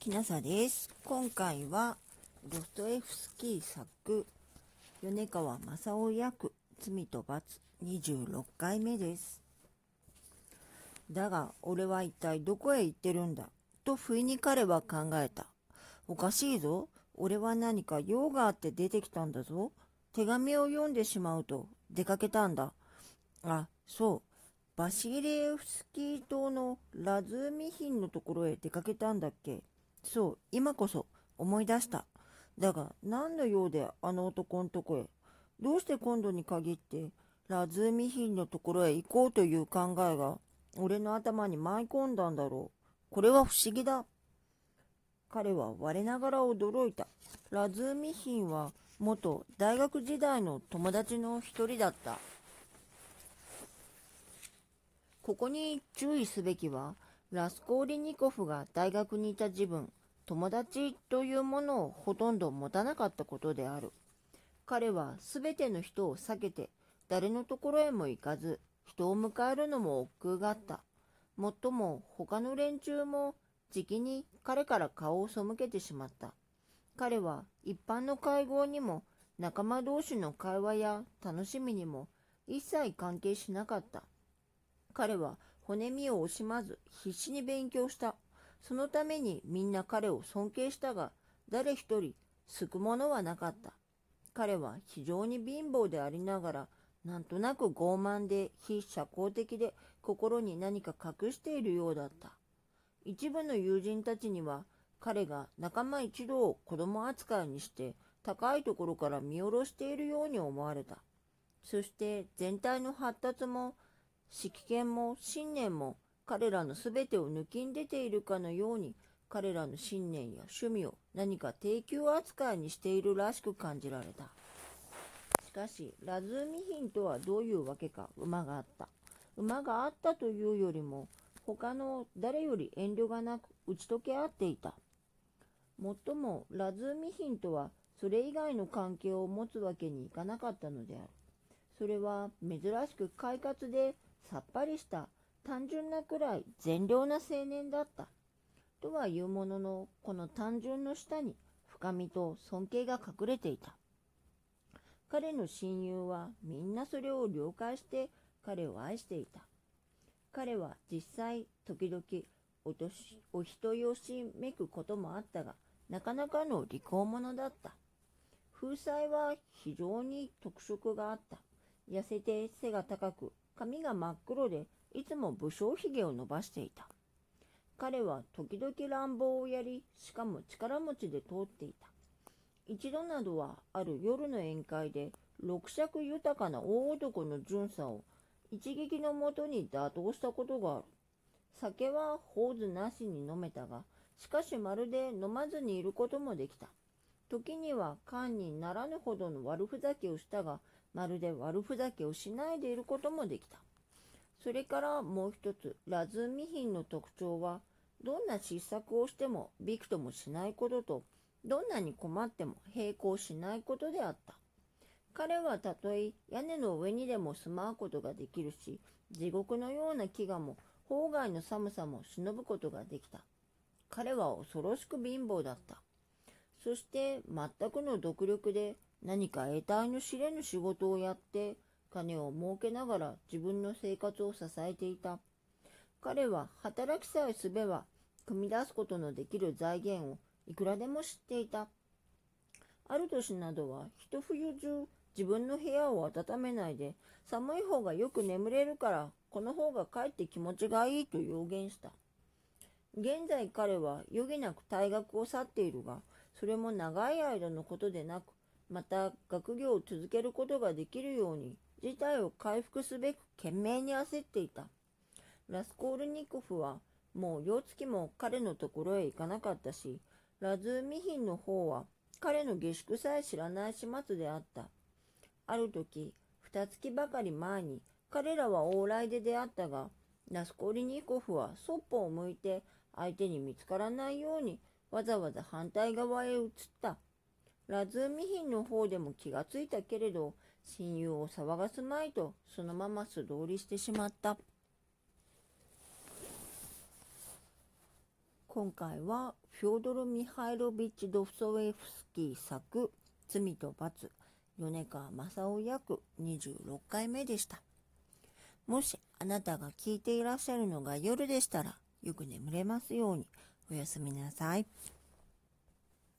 きなさです。今回は、ドストエフスキー作、米川正夫役、罪と罰、26回目です。だが、俺は一体どこへ行ってるんだと不意に彼は考えた。おかしいぞ。俺は何か用があって出てきたんだぞ。手紙を読んでしまうと出かけたんだ。あ、そう。バシリエフスキー島のラズーミヒンのところへ出かけたんだっけそう、今こそ思い出した。だが、何の用であの男のとこへどうして今度に限ってラズーミヒンのところへ行こうという考えが俺の頭に舞い込んだんだろう。これは不思議だ。彼は我ながら驚いた。ラズーミヒンは元大学時代の友達の一人だった。ここに注意すべきは、ラスコーリニコフが大学にいた自分、友達というものをほとんど持たなかったことである。彼はすべての人を避けて、誰のところへも行かず、人を迎えるのも億劫があった。もっとも他の連中も、じきに彼から顔を背けてしまった。彼は一般の会合にも、仲間同士の会話や楽しみにも、一切関係しなかった。彼は骨身を惜しまず必死に勉強した。そのためにみんな彼を尊敬したが、誰一人救うものはなかった。彼は非常に貧乏でありながら、なんとなく傲慢で非社交的で心に何か隠しているようだった。一部の友人たちには彼が仲間一同を子供扱いにして高いところから見下ろしているように思われた。そして全体の発達も識見も信念も彼らの全てを抜きん出ているかのように彼らの信念や趣味を何か低級扱いにしているらしく感じられた。しかし、ラズーミヒンとはどういうわけか馬があった。馬があったというよりも、他の誰より遠慮がなく打ち解け合っていた。もっとも、ラズーミヒンとはそれ以外の関係を持つわけにいかなかったのである。それは珍しく快活でさっぱりした単純なくらい善良な青年だった。とはいうものの、この単純の下に深みと尊敬が隠れていた。彼の親友はみんなそれを了解して彼を愛していた。彼は実際時々おとしお人よしめくこともあったが、なかなかの利口者だった。風采は非常に特色があった。痩せて背が高く、髪が真っ黒で、いつも武将髭を伸ばしていた。彼は時々乱暴をやり、しかも力持ちで通っていた。一度などはある夜の宴会で、六尺豊かな大男の巡査を一撃のもとに打倒したことがある。酒はホーズなしに飲めたが、しかしまるで飲まずにいることもできた。時には缶にならぬほどの悪ふざけをしたが、まるで悪ふざけをしないでいることもできた。それからもう一つ、ラズーミヒンの特徴は、どんな失策をしてもびくともしないことと、どんなに困っても並行しないことであった。彼はたとえ屋根の上にでも住まうことができるし、地獄のような飢餓も法外の寒さも忍ぶことができた。彼は恐ろしく貧乏だった。そして全くの独力で何か得体の知れぬ仕事をやって金を儲けながら自分の生活を支えていた。彼は働きさえすべば組み出すことのできる財源をいくらでも知っていた。ある年などは一冬中自分の部屋を温めないで寒い方がよく眠れるからこの方がかえって気持ちがいいと予言した。現在彼は余儀なく大学を去っているが、それも長い間のことでなく、また学業を続けることができるように事態を回復すべく懸命に焦っていた。ラスコールニコフはもう夜月も彼のところへ行かなかったし、ラズーミヒンの方は彼の下宿さえ知らない始末であった。ある時、二月ばかり前に彼らは往来で出会ったが、ラスコーリニコフはそっぽを向いて相手に見つからないようにわざわざ反対側へ移った。ラズーミヒンの方でも気がついたけれど、親友を騒がすまいとそのまま素通りしてしまった。今回はフョードル・ミハイロビッチ・ドフソウェフスキー作「罪と罰」米川正夫役26回目でした。もしあなたが聞いていらっしゃるのが夜でしたらよく眠れますようにおやすみなさい。